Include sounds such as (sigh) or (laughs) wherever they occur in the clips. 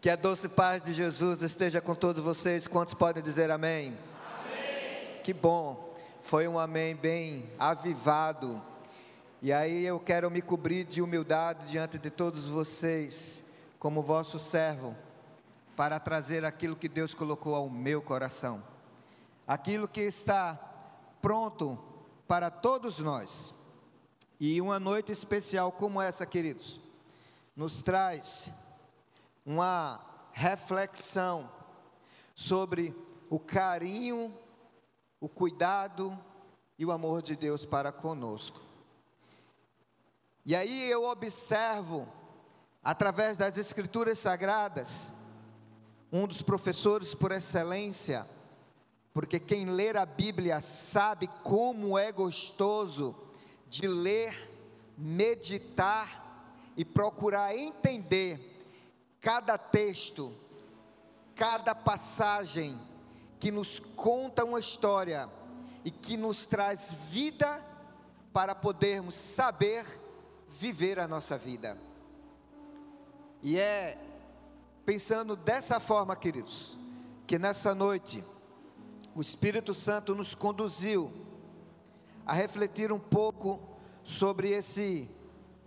Que a doce paz de Jesus esteja com todos vocês. Quantos podem dizer amém? amém? Que bom. Foi um amém bem avivado. E aí eu quero me cobrir de humildade diante de todos vocês, como vosso servo, para trazer aquilo que Deus colocou ao meu coração. Aquilo que está pronto para todos nós. E uma noite especial como essa, queridos, nos traz uma reflexão sobre o carinho, o cuidado e o amor de Deus para conosco. E aí eu observo, através das Escrituras Sagradas, um dos professores por excelência, porque quem ler a Bíblia sabe como é gostoso de ler, meditar e procurar entender cada texto, cada passagem que nos conta uma história e que nos traz vida para podermos saber viver a nossa vida. E é pensando dessa forma, queridos, que nessa noite o Espírito Santo nos conduziu a refletir um pouco sobre esse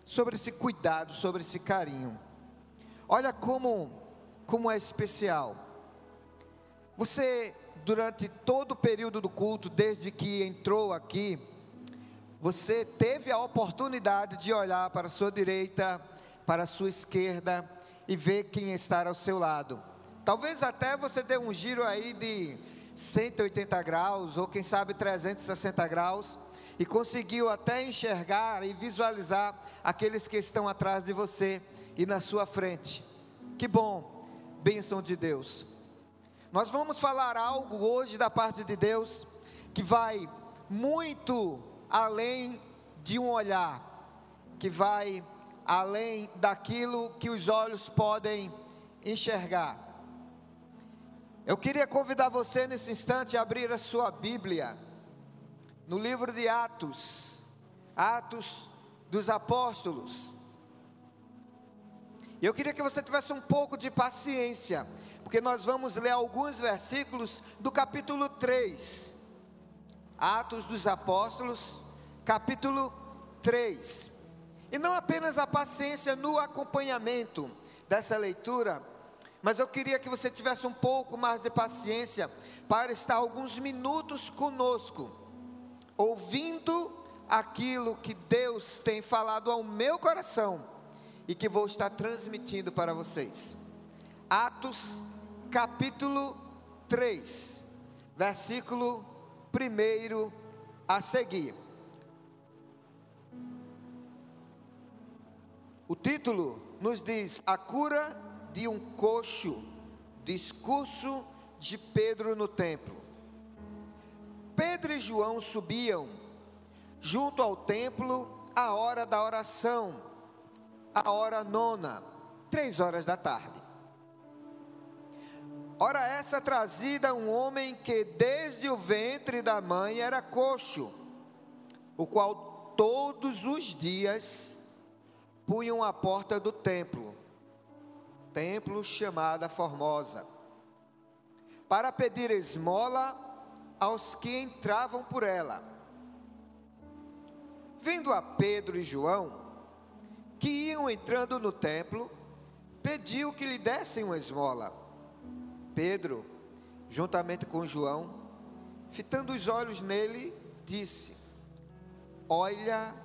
sobre esse cuidado, sobre esse carinho. Olha como como é especial. Você durante todo o período do culto, desde que entrou aqui, você teve a oportunidade de olhar para a sua direita, para a sua esquerda e ver quem está ao seu lado. Talvez até você dê um giro aí de 180 graus, ou quem sabe 360 graus, e conseguiu até enxergar e visualizar aqueles que estão atrás de você e na sua frente. Que bom, bênção de Deus. Nós vamos falar algo hoje da parte de Deus que vai muito além de um olhar, que vai além daquilo que os olhos podem enxergar. Eu queria convidar você nesse instante a abrir a sua Bíblia no livro de Atos, Atos dos Apóstolos. E eu queria que você tivesse um pouco de paciência, porque nós vamos ler alguns versículos do capítulo 3. Atos dos Apóstolos, capítulo 3. E não apenas a paciência no acompanhamento dessa leitura, mas eu queria que você tivesse um pouco mais de paciência para estar alguns minutos conosco, ouvindo aquilo que Deus tem falado ao meu coração e que vou estar transmitindo para vocês. Atos, capítulo 3, versículo 1 a seguir. O título nos diz: A cura de um coxo, discurso de Pedro no templo. Pedro e João subiam junto ao templo à hora da oração, a hora nona, três horas da tarde. Ora essa trazida um homem que desde o ventre da mãe era coxo, o qual todos os dias punham a porta do templo templo chamada Formosa, para pedir esmola aos que entravam por ela. Vindo a Pedro e João, que iam entrando no templo, pediu que lhe dessem uma esmola. Pedro, juntamente com João, fitando os olhos nele, disse: Olha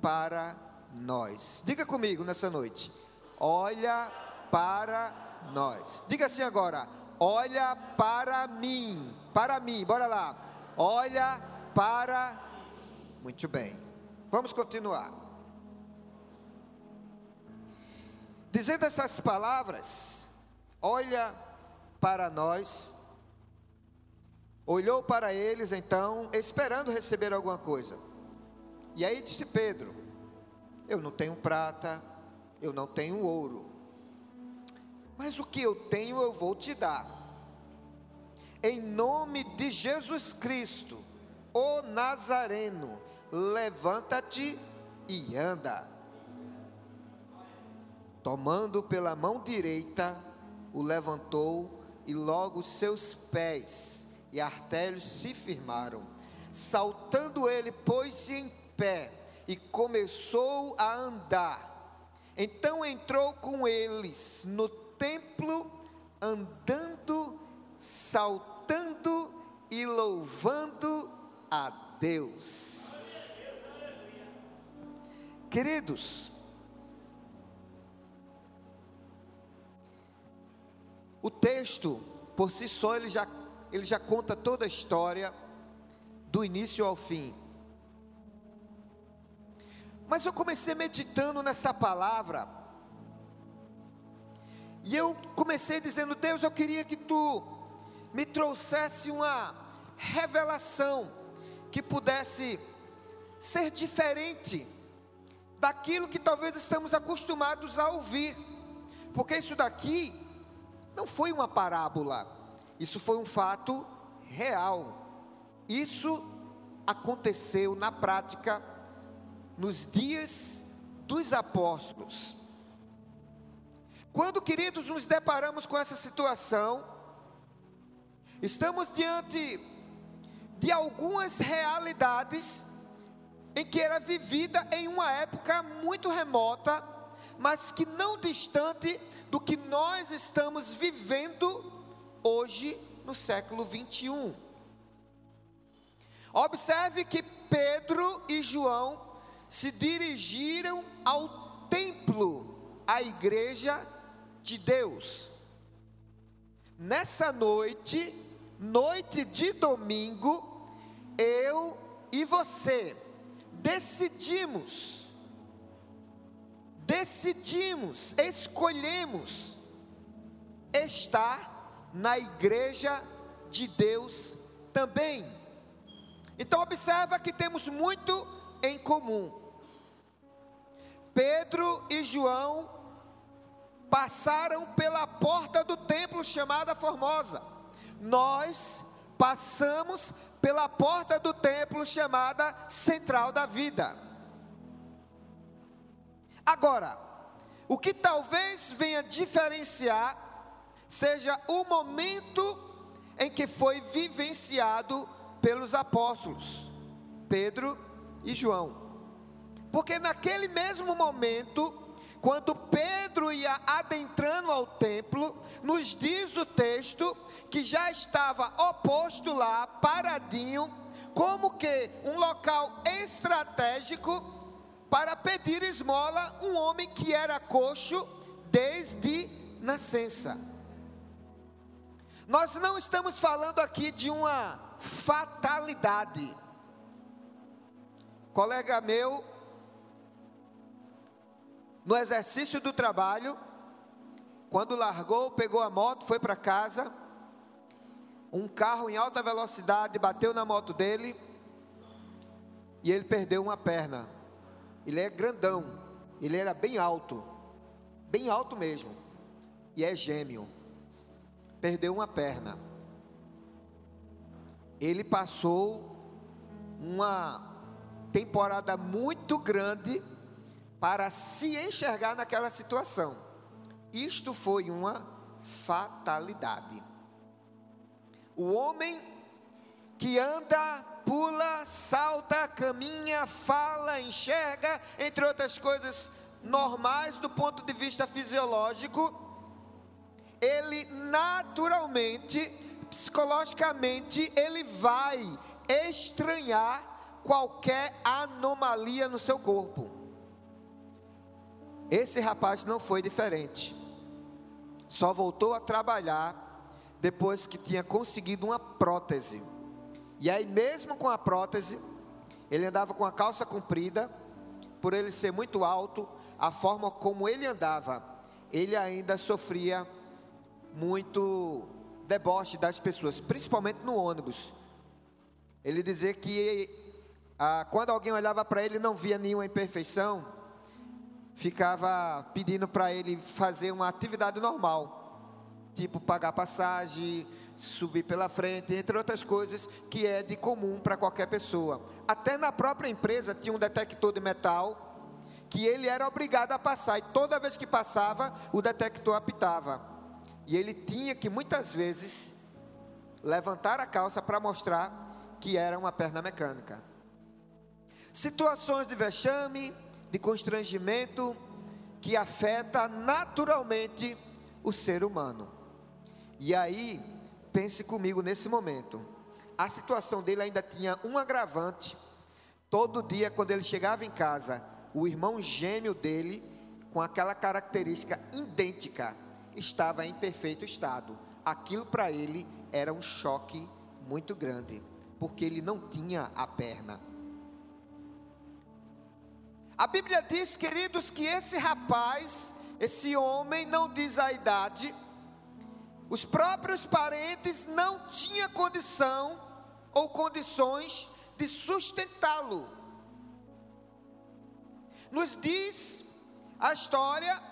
para nós. Diga comigo nessa noite: Olha para nós. Diga assim agora: olha para mim, para mim, bora lá. Olha para. Muito bem. Vamos continuar. Dizendo essas palavras, olha para nós, olhou para eles então, esperando receber alguma coisa. E aí disse Pedro: Eu não tenho prata, eu não tenho ouro, mas o que eu tenho eu vou te dar. Em nome de Jesus Cristo, o Nazareno, levanta-te e anda. Tomando pela mão direita, o levantou e logo seus pés e artérios se firmaram. Saltando ele, pôs-se em pé e começou a andar. Então entrou com eles no templo, andando, saltando e louvando a Deus. Queridos, o texto, por si só, ele já, ele já conta toda a história, do início ao fim. Mas eu comecei meditando nessa palavra, e eu comecei dizendo: Deus, eu queria que tu me trouxesse uma revelação que pudesse ser diferente daquilo que talvez estamos acostumados a ouvir, porque isso daqui não foi uma parábola, isso foi um fato real. Isso aconteceu na prática nos dias dos apóstolos. Quando, queridos, nos deparamos com essa situação, estamos diante de algumas realidades em que era vivida em uma época muito remota, mas que não distante do que nós estamos vivendo hoje no século 21. Observe que Pedro e João se dirigiram ao templo, à igreja de Deus. Nessa noite, noite de domingo, eu e você decidimos, decidimos, escolhemos estar na igreja de Deus também. Então observa que temos muito em comum. Pedro e João passaram pela porta do templo chamada Formosa. Nós passamos pela porta do templo chamada Central da Vida. Agora, o que talvez venha diferenciar seja o momento em que foi vivenciado pelos apóstolos, Pedro e João. Porque naquele mesmo momento, quando Pedro ia adentrando ao templo, nos diz o texto que já estava oposto lá, paradinho, como que um local estratégico para pedir esmola um homem que era coxo desde nascença. Nós não estamos falando aqui de uma fatalidade colega meu, no exercício do trabalho, quando largou, pegou a moto, foi para casa, um carro em alta velocidade bateu na moto dele e ele perdeu uma perna. Ele é grandão, ele era bem alto, bem alto mesmo, e é gêmeo. Perdeu uma perna. Ele passou uma temporada muito grande para se enxergar naquela situação. Isto foi uma fatalidade. O homem que anda, pula, salta, caminha, fala, enxerga, entre outras coisas normais do ponto de vista fisiológico, ele naturalmente, psicologicamente, ele vai estranhar qualquer anomalia no seu corpo. Esse rapaz não foi diferente. Só voltou a trabalhar depois que tinha conseguido uma prótese. E aí, mesmo com a prótese, ele andava com a calça comprida, por ele ser muito alto, a forma como ele andava, ele ainda sofria muito deboche das pessoas, principalmente no ônibus. Ele dizia que ah, quando alguém olhava para ele não via nenhuma imperfeição, ficava pedindo para ele fazer uma atividade normal, tipo pagar passagem, subir pela frente, entre outras coisas que é de comum para qualquer pessoa. Até na própria empresa tinha um detector de metal que ele era obrigado a passar e toda vez que passava, o detector apitava. E ele tinha que muitas vezes levantar a calça para mostrar que era uma perna mecânica. Situações de vexame, de constrangimento que afeta naturalmente o ser humano. E aí, pense comigo nesse momento. A situação dele ainda tinha um agravante. Todo dia, quando ele chegava em casa, o irmão gêmeo dele, com aquela característica idêntica, estava em perfeito estado. Aquilo para ele era um choque muito grande, porque ele não tinha a perna. A Bíblia diz, queridos, que esse rapaz, esse homem, não diz a idade, os próprios parentes não tinham condição ou condições de sustentá-lo. Nos diz a história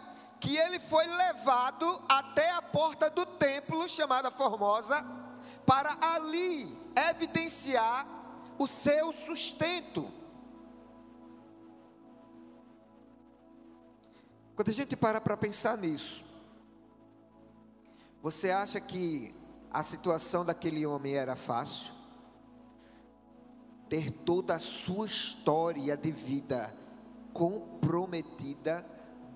que ele foi levado até a porta do templo, chamada Formosa, para ali evidenciar o seu sustento. Quando a gente para para pensar nisso, você acha que a situação daquele homem era fácil? Ter toda a sua história de vida comprometida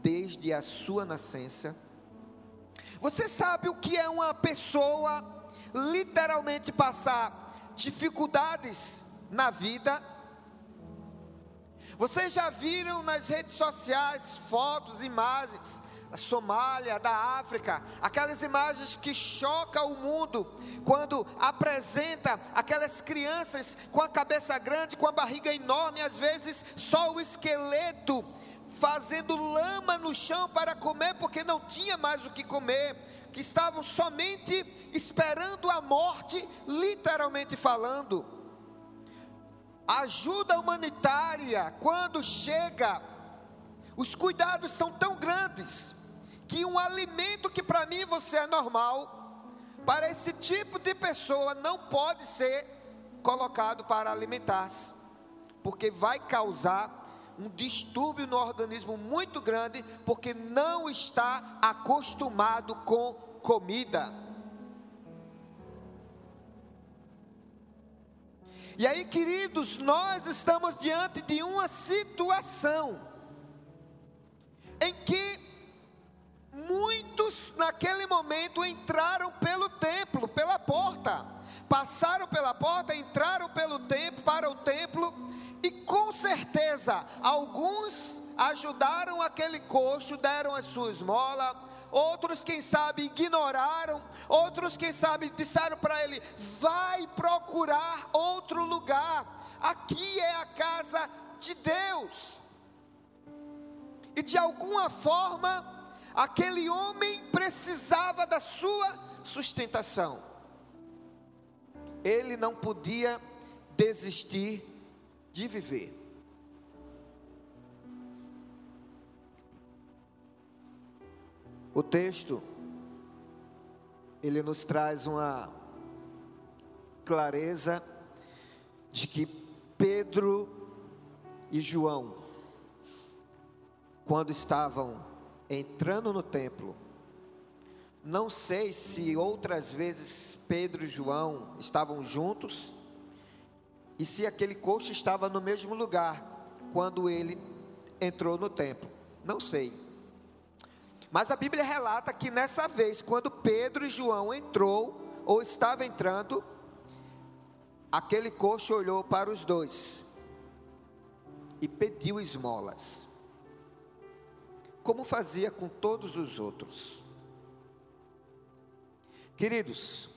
desde a sua nascença? Você sabe o que é uma pessoa literalmente passar dificuldades na vida? Vocês já viram nas redes sociais fotos, imagens da Somália, da África, aquelas imagens que chocam o mundo quando apresenta aquelas crianças com a cabeça grande, com a barriga enorme, às vezes só o esqueleto fazendo lama no chão para comer, porque não tinha mais o que comer, que estavam somente esperando a morte, literalmente falando. Ajuda humanitária, quando chega, os cuidados são tão grandes que um alimento que para mim você é normal, para esse tipo de pessoa não pode ser colocado para alimentar-se, porque vai causar um distúrbio no organismo muito grande, porque não está acostumado com comida. E aí, queridos, nós estamos diante de uma situação em que muitos naquele momento entraram pelo templo, pela porta, passaram pela porta, entraram pelo templo, para o templo, e com certeza alguns ajudaram aquele coxo, deram a sua esmola, outros, quem sabe, ignoraram, outros, quem sabe, disseram para ele: vai procurar outro lugar, aqui é a casa de Deus. E de alguma forma, aquele homem precisava da sua sustentação, ele não podia desistir de viver. O texto ele nos traz uma clareza de que Pedro e João, quando estavam entrando no templo, não sei se outras vezes Pedro e João estavam juntos e se aquele coxo estava no mesmo lugar quando ele entrou no templo. Não sei. Mas a Bíblia relata que nessa vez, quando Pedro e João entrou, ou estava entrando, aquele coxo olhou para os dois e pediu esmolas, como fazia com todos os outros. Queridos,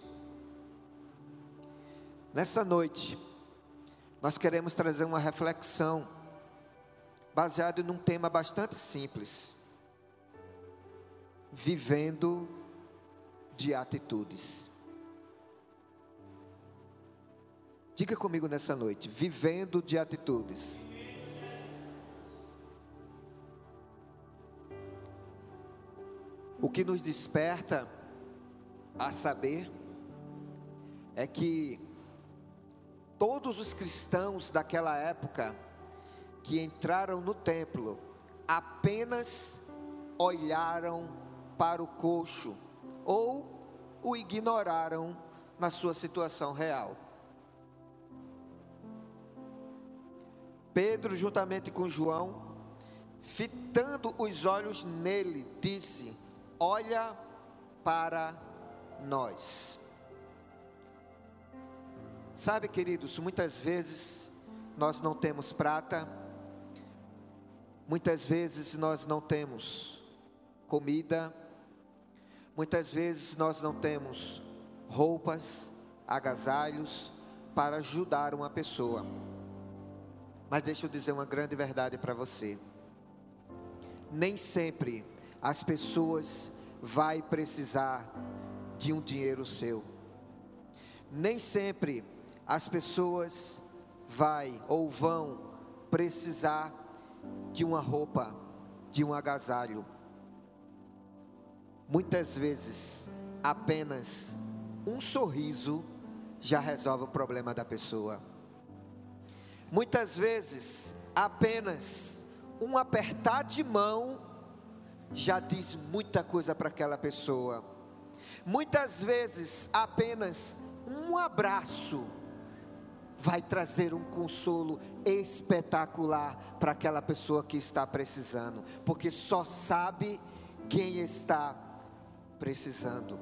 nessa noite, nós queremos trazer uma reflexão baseada num tema bastante simples vivendo de atitudes. Diga comigo nessa noite, vivendo de atitudes. O que nos desperta a saber é que todos os cristãos daquela época que entraram no templo apenas olharam para o coxo, ou o ignoraram na sua situação real. Pedro, juntamente com João, fitando os olhos nele, disse: Olha para nós. Sabe, queridos, muitas vezes nós não temos prata, muitas vezes nós não temos comida, muitas vezes nós não temos roupas, agasalhos para ajudar uma pessoa. Mas deixa eu dizer uma grande verdade para você. Nem sempre as pessoas vai precisar de um dinheiro seu. Nem sempre as pessoas vai ou vão precisar de uma roupa, de um agasalho. Muitas vezes apenas um sorriso já resolve o problema da pessoa. Muitas vezes, apenas um apertar de mão já diz muita coisa para aquela pessoa. Muitas vezes, apenas um abraço vai trazer um consolo espetacular para aquela pessoa que está precisando, porque só sabe quem está precisando.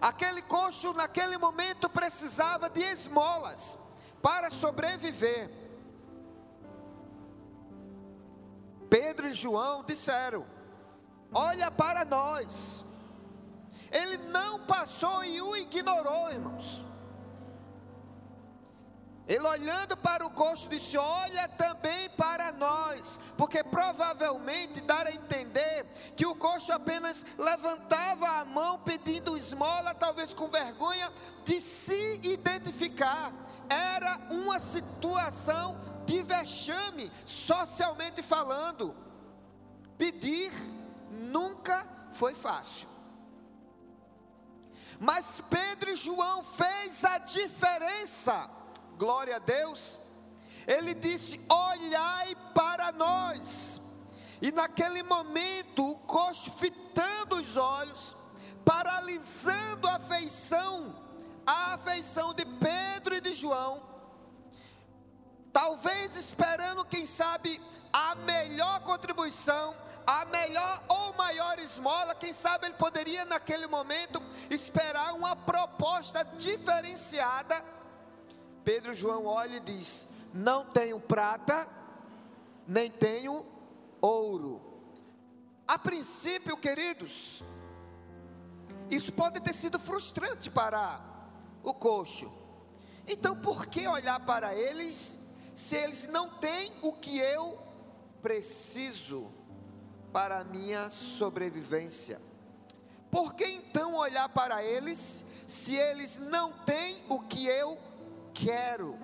Aquele coxo, naquele momento, precisava de esmolas para sobreviver. Pedro e João disseram: Olha para nós. Ele não passou e o ignorou, irmãos. Ele olhando para o coxo disse: Olha também para nós, porque provavelmente dar a entender que o coxo apenas levantava a mão pedindo esmola, talvez com vergonha de se identificar. Era uma situação de vexame, socialmente falando. Pedir nunca foi fácil. Mas Pedro e João fez a diferença glória a Deus, ele disse: Olhai para nós. E naquele momento, o coxo fitando os olhos, paralisando a afeição, a afeição de Pedro e de João, talvez esperando, quem sabe, a melhor contribuição, a melhor ou maior esmola, quem sabe ele poderia naquele momento esperar uma proposta diferenciada Pedro João olha e diz: Não tenho prata, nem tenho ouro. A princípio, queridos, isso pode ter sido frustrante para o coxo. Então, por que olhar para eles se eles não têm o que eu preciso para a minha sobrevivência? Por que então olhar para eles se eles não têm o que eu quero.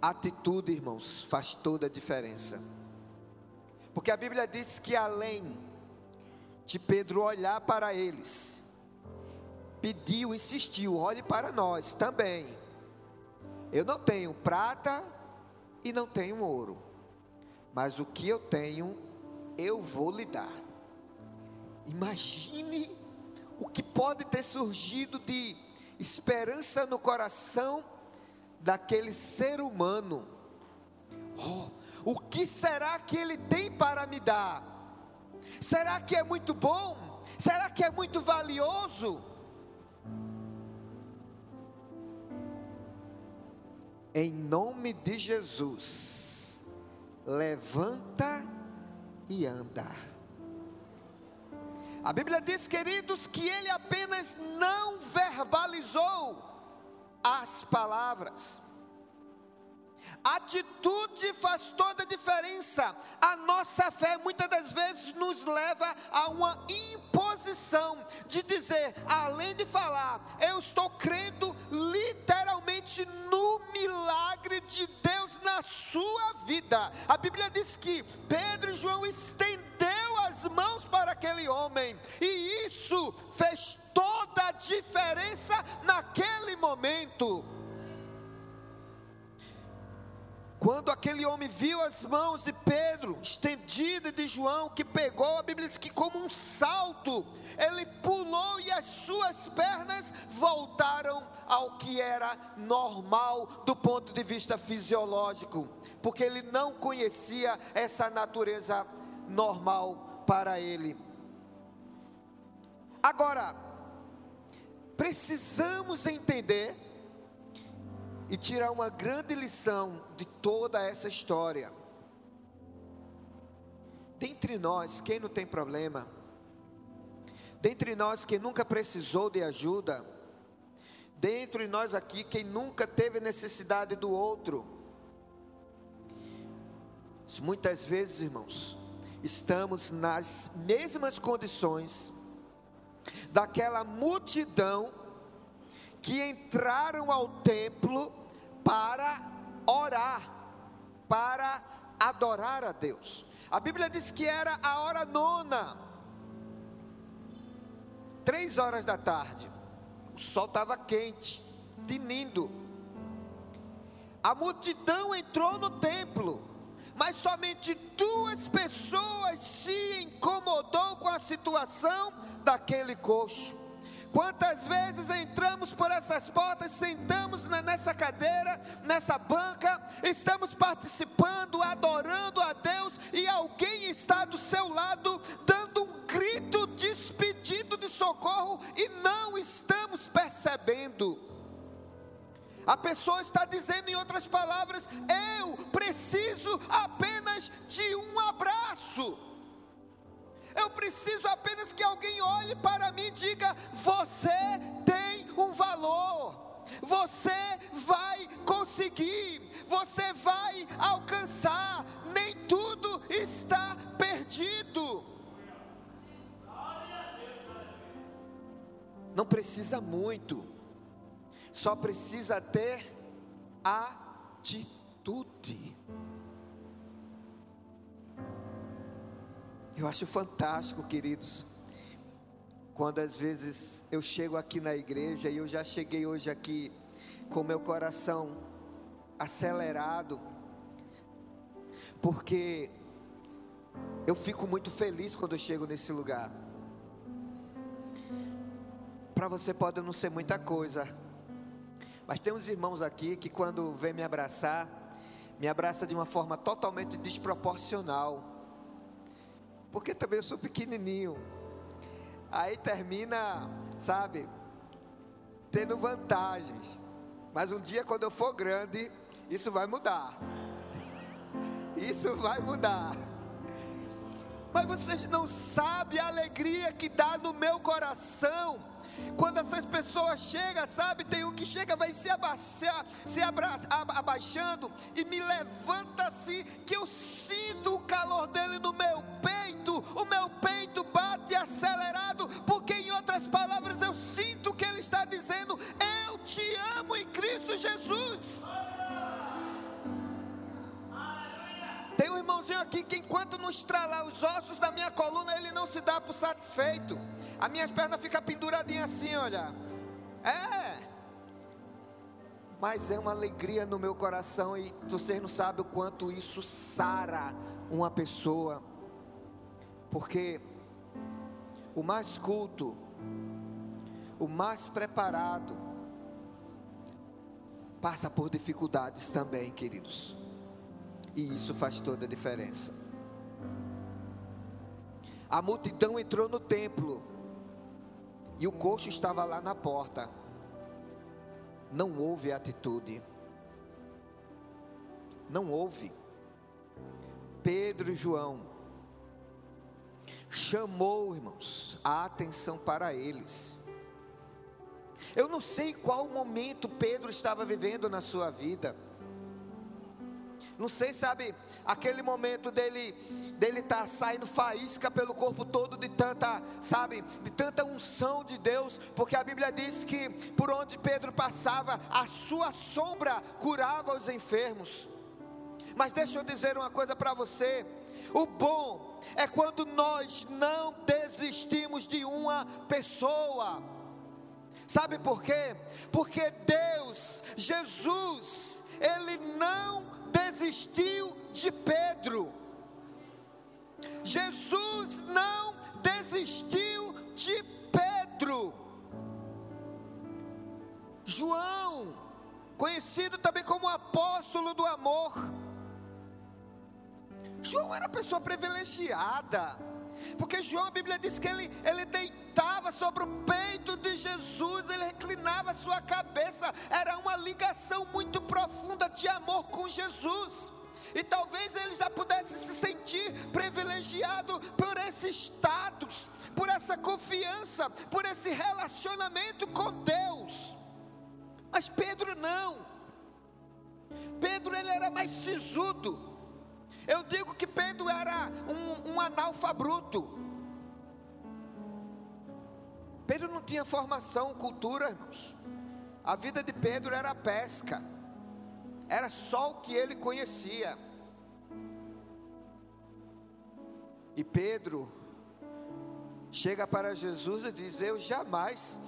Atitude, irmãos, faz toda a diferença. Porque a Bíblia diz que além de Pedro olhar para eles, pediu, insistiu: olhe para nós também. Eu não tenho prata e não tenho ouro, mas o que eu tenho, eu vou lhe dar. Imagine o que pode ter surgido de esperança no coração daquele ser humano. Oh, o que será que ele tem para me dar? Será que é muito bom? Será que é muito valioso? Em nome de Jesus, levanta e anda. A Bíblia diz, queridos, que ele apenas não verbalizou as palavras. Atitude faz toda a diferença. A nossa fé muitas das vezes nos leva a uma imposição de dizer, além de falar, eu estou crendo literalmente no milagre de Deus na sua vida. A Bíblia diz que Pedro e João estenderam as mãos para aquele homem, e isso fez toda a diferença naquele momento. Quando aquele homem viu as mãos de Pedro estendidas de João, que pegou, a Bíblia diz que como um salto, ele pulou e as suas pernas voltaram ao que era normal do ponto de vista fisiológico, porque ele não conhecia essa natureza normal para ele. Agora, precisamos entender e tirar uma grande lição de toda essa história. Dentre nós, quem não tem problema? Dentre nós, quem nunca precisou de ajuda? Dentre nós aqui, quem nunca teve necessidade do outro? Muitas vezes, irmãos, estamos nas mesmas condições daquela multidão que entraram ao templo para orar, para adorar a Deus. A Bíblia diz que era a hora nona, três horas da tarde, o sol estava quente, tinindo. A multidão entrou no templo, mas somente duas pessoas se incomodou com a situação daquele coxo. Quantas vezes entramos por essas portas, sentamos nessa cadeira, nessa banca, estamos participando, adorando a Deus e alguém está do seu lado dando um grito despedido de socorro e não estamos percebendo. A pessoa está dizendo, em outras palavras, eu preciso apenas de um abraço. Eu preciso apenas que alguém olhe para mim e diga: Você tem um valor. Você vai conseguir, você vai alcançar, nem tudo está perdido. Não precisa muito, só precisa ter atitude. Eu acho fantástico, queridos, quando às vezes eu chego aqui na igreja e eu já cheguei hoje aqui com meu coração acelerado, porque eu fico muito feliz quando eu chego nesse lugar. Para você pode não ser muita coisa, mas tem uns irmãos aqui que quando vem me abraçar, me abraça de uma forma totalmente desproporcional porque também eu sou pequenininho. Aí termina, sabe, tendo vantagens. Mas um dia, quando eu for grande, isso vai mudar. (laughs) Isso vai mudar. Mas vocês não sabem a alegria que dá no meu coração quando essas pessoas chegam, sabe? Tem um que chega, vai se se abraça, abaixando e me levanta assim, que eu sinto o calor dele no meu peito. O meu peito bate acelerado, porque em outras palavras eu sinto que ele está dizendo: Eu te amo em Cristo Jesus. Tem um irmãozinho aqui que enquanto não estralar os ossos da minha coluna, ele não se dá por satisfeito. As minhas pernas ficam penduradinhas assim, olha. É. Mas é uma alegria no meu coração e vocês não sabem o quanto isso sara uma pessoa. Porque o mais culto, o mais preparado, passa por dificuldades também, queridos. E isso faz toda a diferença. A multidão entrou no templo. E o coxo estava lá na porta. Não houve atitude. Não houve. Pedro e João chamou, irmãos, a atenção para eles. Eu não sei qual momento Pedro estava vivendo na sua vida. Não sei, sabe, aquele momento dele dele tá saindo faísca pelo corpo todo de tanta, sabe, de tanta unção de Deus, porque a Bíblia diz que por onde Pedro passava, a sua sombra curava os enfermos. Mas deixa eu dizer uma coisa para você: o bom é quando nós não desistimos de uma pessoa. Sabe por quê? Porque Deus, Jesus, ele não desistiu de Pedro. Jesus não desistiu de Pedro. João, conhecido também como apóstolo do amor. João era pessoa privilegiada, porque João, a Bíblia diz que ele, ele deitava sobre o peito de Jesus, ele reclinava sua cabeça, era uma ligação muito profunda de amor com Jesus. E talvez ele já pudesse se sentir privilegiado por esse status, por essa confiança, por esse relacionamento com Deus. Mas Pedro não. Pedro ele era mais sisudo. Eu digo que Pedro era um, um analfabeto. Pedro não tinha formação, cultura, irmãos. A vida de Pedro era pesca. Era só o que ele conhecia. E Pedro chega para Jesus e diz: Eu jamais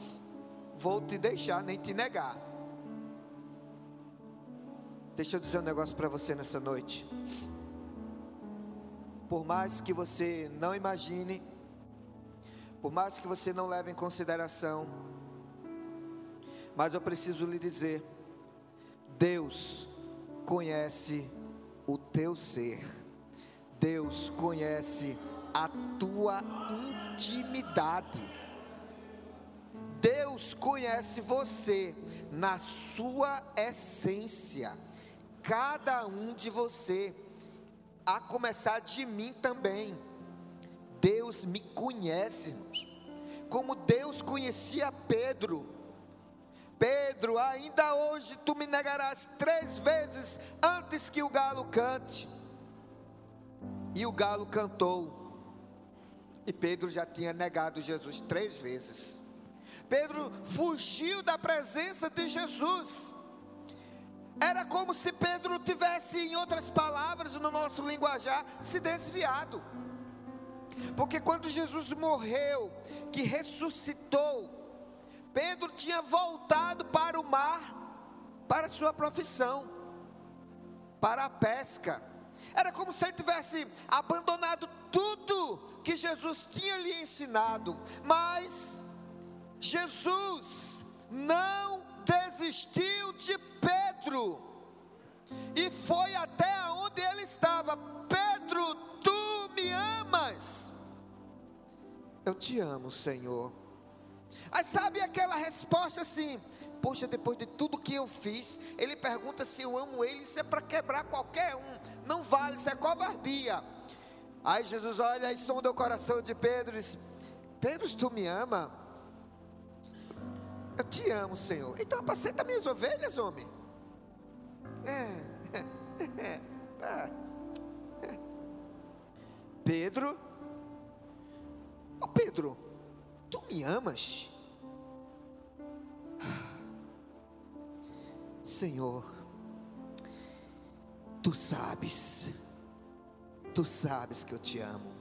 vou te deixar nem te negar. Deixa eu dizer um negócio para você nessa noite. Por mais que você não imagine, por mais que você não leve em consideração, mas eu preciso lhe dizer: Deus conhece o teu ser, Deus conhece a tua intimidade. Deus conhece você na sua essência, cada um de você a começar de mim também. Deus me conhece. Como Deus conhecia Pedro. Pedro, ainda hoje tu me negarás três vezes antes que o galo cante. E o galo cantou. E Pedro já tinha negado Jesus três vezes. Pedro fugiu da presença de Jesus. Era como se Pedro tivesse, em outras palavras, no nosso linguajar, se desviado. Porque quando Jesus morreu, que ressuscitou, Pedro tinha voltado para o mar, para a sua profissão, para a pesca. Era como se ele tivesse abandonado tudo que Jesus tinha lhe ensinado. Mas Jesus não desistiu de Pedro e foi até onde ele estava. Pedro, tu me amas? Eu te amo, Senhor. Aí sabe aquela resposta assim: Poxa, depois de tudo que eu fiz, ele pergunta se eu amo ele, isso é para quebrar qualquer um, não vale, isso é covardia. Aí Jesus olha e sonda o coração de Pedro e diz: Pedro, tu me ama? Eu te amo, Senhor. Então apacenta minhas ovelhas, homem. É, (laughs) é, é, é. Pedro, oh Pedro, tu me amas? Senhor, tu sabes, tu sabes que eu te amo.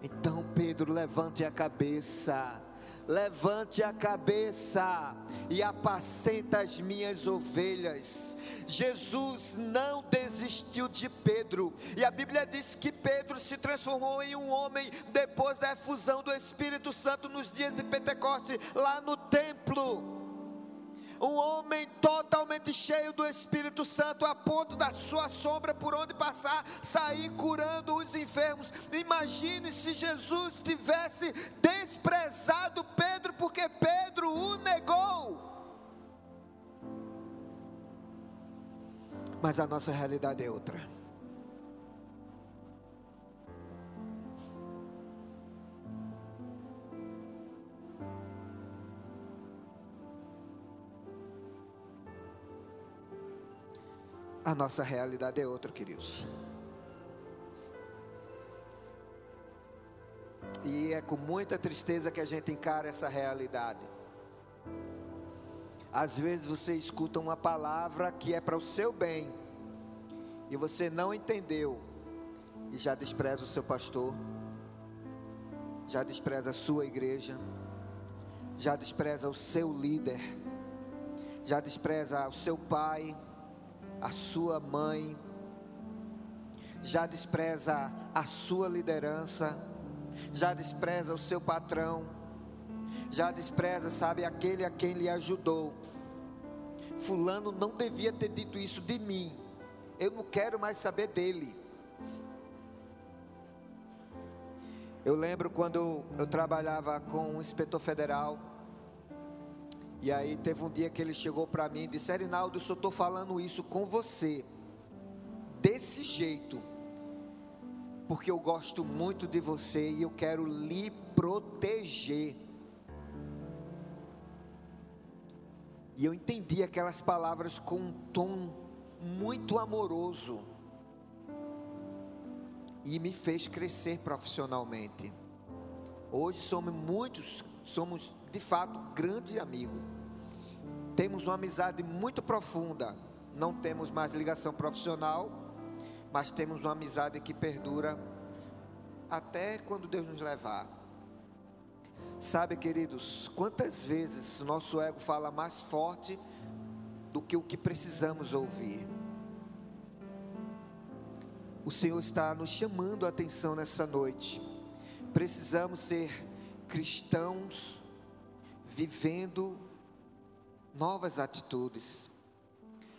Então, Pedro, levante a cabeça levante a cabeça e apacenta as minhas ovelhas. Jesus não desistiu de Pedro, e a Bíblia diz que Pedro se transformou em um homem depois da efusão do Espírito Santo nos dias de Pentecostes, lá no templo um homem totalmente cheio do Espírito Santo, a ponto da sua sombra por onde passar, sair curando os enfermos. Imagine se Jesus tivesse desprezado Pedro, porque Pedro o negou. Mas a nossa realidade é outra. A nossa realidade é outra, queridos. E é com muita tristeza que a gente encara essa realidade. Às vezes você escuta uma palavra que é para o seu bem, e você não entendeu, e já despreza o seu pastor, já despreza a sua igreja, já despreza o seu líder, já despreza o seu pai, a sua mãe, já despreza a sua liderança, já despreza o seu patrão, já despreza, sabe, aquele a quem lhe ajudou. Fulano não devia ter dito isso de mim, eu não quero mais saber dele. Eu lembro quando eu trabalhava com um inspetor federal, e aí teve um dia que ele chegou para mim e disse: Erinaldo, eu estou falando isso com você, desse jeito, porque eu gosto muito de você e eu quero lhe proteger. E eu entendi aquelas palavras com um tom muito amoroso. E me fez crescer profissionalmente. Hoje somos muitos, somos de fato grande amigo. Temos uma amizade muito profunda. Não temos mais ligação profissional, mas temos uma amizade que perdura até quando Deus nos levar. Sabe, queridos, quantas vezes nosso ego fala mais forte do que o que precisamos ouvir? O Senhor está nos chamando a atenção nessa noite. Precisamos ser cristãos vivendo novas atitudes.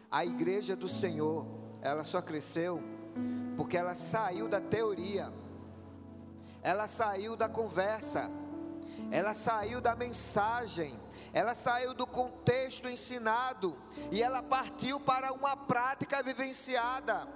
A igreja do Senhor, ela só cresceu porque ela saiu da teoria, ela saiu da conversa, ela saiu da mensagem, ela saiu do contexto ensinado e ela partiu para uma prática vivenciada.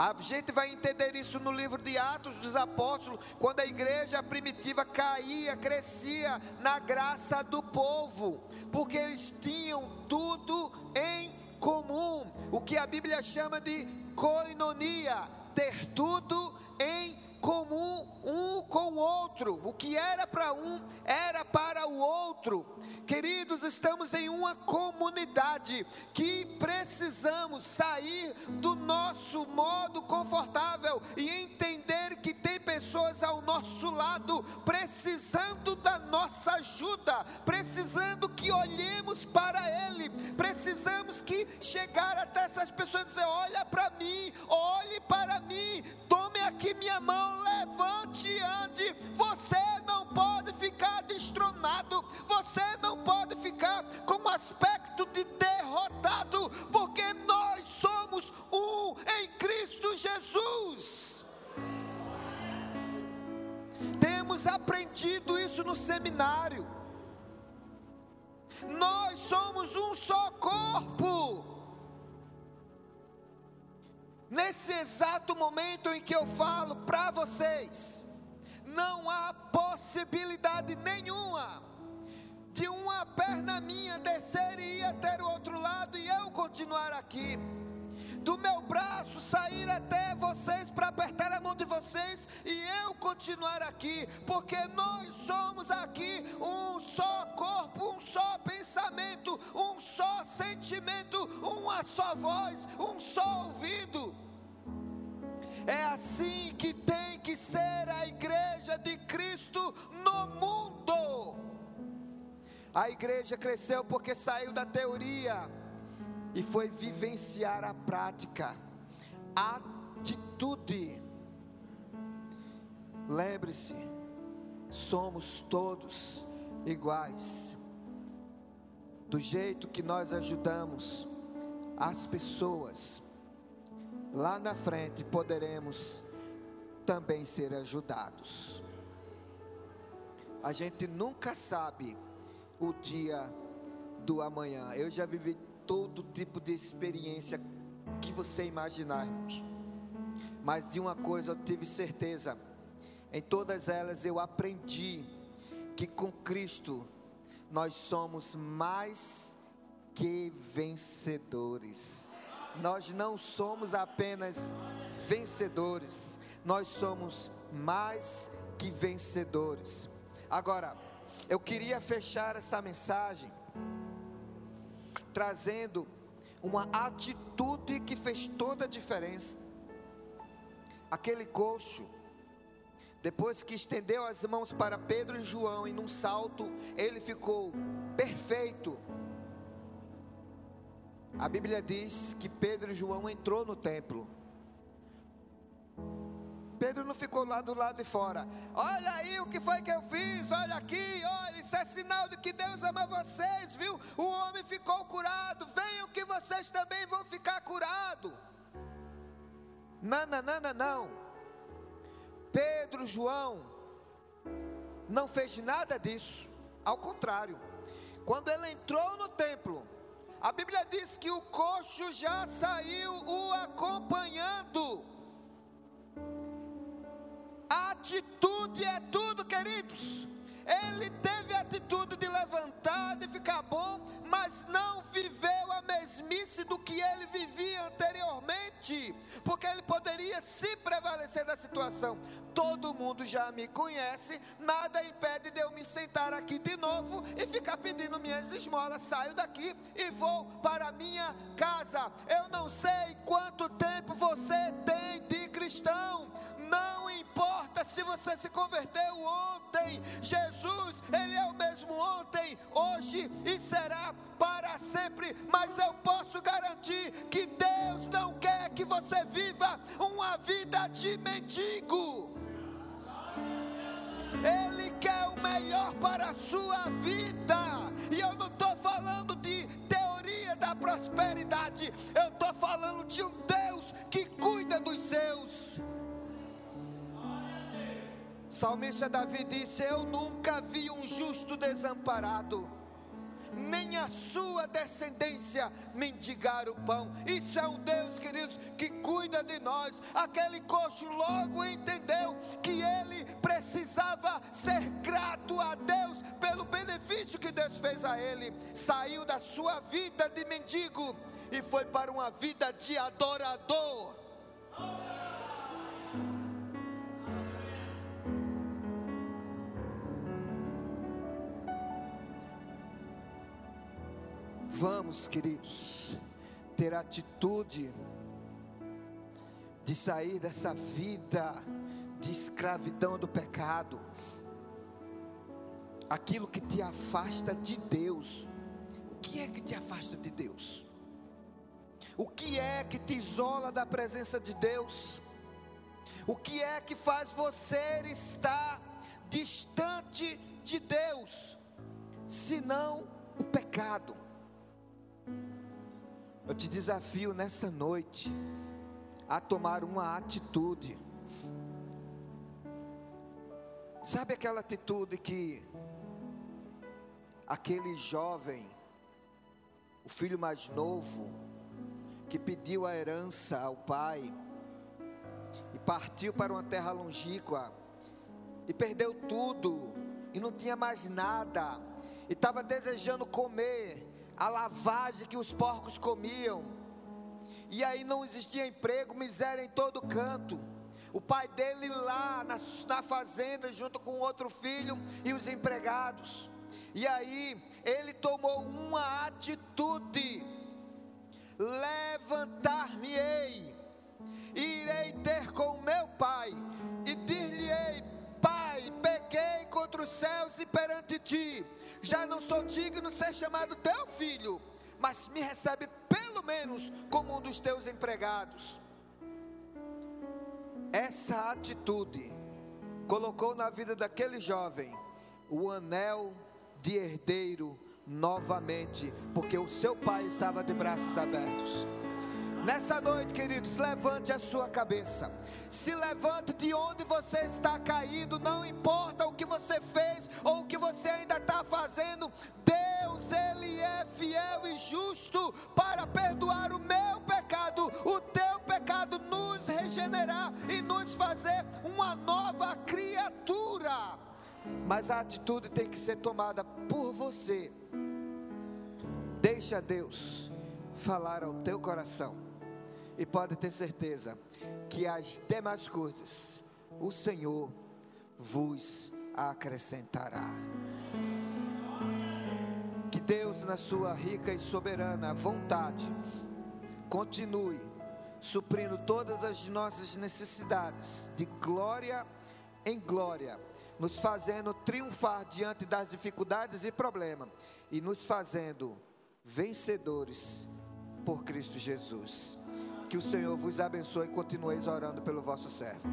A gente vai entender isso no livro de Atos dos Apóstolos, quando a igreja primitiva caía, crescia na graça do povo, porque eles tinham tudo em comum, o que a Bíblia chama de koinonia, ter tudo em comum um com o outro. O que era para um era para o outro. Queridos, estamos em uma comunidade que precisamos sair do nosso modo confortável e entender que tem pessoas ao nosso lado precisando da nossa ajuda, precisando que olhemos para Ele, precisamos que chegar até essas pessoas e dizer: olha para mim, olhe para mim, tome aqui minha mão levante e ande. Você não pode ficar destronado, você não pode ficar com um aspecto de derrotado, porque nós somos um em Cristo Jesus. Temos aprendido isso no seminário. Nós somos um só corpo nesse exato momento em que eu falo para vocês, não há possibilidade nenhuma de uma perna minha descer e ir até o outro lado e eu continuar aqui. Do meu braço sair até vocês para apertar a mão de vocês e eu continuar aqui, porque nós somos aqui um só corpo, um só pensamento, um só sentimento, uma só voz, um só ouvido. É assim que tem que ser a igreja de Cristo no mundo. A igreja cresceu porque saiu da teoria e foi vivenciar a prática, atitude. Lembre-se, somos todos iguais. Do jeito que nós ajudamos as pessoas, lá na frente poderemos também ser ajudados. A gente nunca sabe o dia do amanhã. Eu já vivi todo tipo de experiência que você imaginar, Mas de uma coisa eu tive certeza: em todas elas eu aprendi que com Cristo nós somos mais que vencedores nós não somos apenas vencedores, nós somos mais que vencedores. Agora, eu queria fechar essa mensagem trazendo uma atitude que fez toda a diferença. Aquele coxo, depois que estendeu as mãos para Pedro e João, e num salto ele ficou perfeito a Bíblia diz que Pedro e João entrou no templo. Pedro não ficou lá do lado de fora. Olha aí o que foi que eu fiz. Olha aqui, olha, isso é sinal de que Deus ama vocês, viu? O homem ficou curado. Venham que vocês também vão ficar curados. Não, não, não, não, não. Pedro, João, não fez nada disso. Ao contrário, quando ele entrou no templo, a Bíblia diz que o coxo já saiu o acompanhando. Atitude é tudo, queridos. Ele teve a atitude de levantar, de ficar bom, mas não viveu a mesmice do que ele vivia anteriormente, porque ele poderia se prevalecer da situação. Todo mundo já me conhece, nada impede de eu me sentar aqui de novo e ficar pedindo minhas esmolas. Saio daqui e vou para minha casa. Eu não sei quanto tempo você tem de cristão, não importa se você se converteu ontem, Jesus, Ele é o mesmo ontem, hoje e será para sempre. Mas eu posso garantir que Deus não quer que você viva uma vida de mendigo. Ele quer o melhor para a sua vida. E eu não estou falando de teoria da prosperidade, eu estou falando de um Deus que cuida dos seus. Salmista Davi disse: Eu nunca vi um justo desamparado, nem a sua descendência mendigar o pão. Isso é um Deus, queridos, que cuida de nós. Aquele coxo logo entendeu que ele precisava ser grato a Deus pelo benefício que Deus fez a ele. Saiu da sua vida de mendigo e foi para uma vida de adorador. Vamos, queridos, ter atitude de sair dessa vida de escravidão do pecado, aquilo que te afasta de Deus. O que é que te afasta de Deus? O que é que te isola da presença de Deus? O que é que faz você estar distante de Deus? Senão o pecado. Eu te desafio nessa noite a tomar uma atitude. Sabe aquela atitude que aquele jovem, o filho mais novo, que pediu a herança ao pai e partiu para uma terra longínqua e perdeu tudo e não tinha mais nada e estava desejando comer a lavagem que os porcos comiam. E aí não existia emprego, miséria em todo canto. O pai dele lá na, na fazenda, junto com outro filho e os empregados. E aí ele tomou uma atitude: levantar-me-ei, irei ter com meu pai, e dir-lhe-ei: Pai, pequei contra os céus e perante ti, já não sou digno de ser chamado teu filho, mas me recebe pelo menos como um dos teus empregados. Essa atitude colocou na vida daquele jovem o anel de herdeiro novamente, porque o seu pai estava de braços abertos. Nessa noite, queridos, levante a sua cabeça. Se levante de onde você está caído, não importa o que você fez ou o que você ainda está fazendo. Deus, Ele é fiel e justo para perdoar o meu pecado, o teu pecado, nos regenerar e nos fazer uma nova criatura. Mas a atitude tem que ser tomada por você. Deixa Deus falar ao teu coração e pode ter certeza que as demais coisas o Senhor vos acrescentará. Que Deus, na sua rica e soberana vontade, continue suprindo todas as nossas necessidades de glória em glória, nos fazendo triunfar diante das dificuldades e problemas e nos fazendo vencedores por Cristo Jesus. Que o Senhor vos abençoe e continueis orando pelo vosso servo.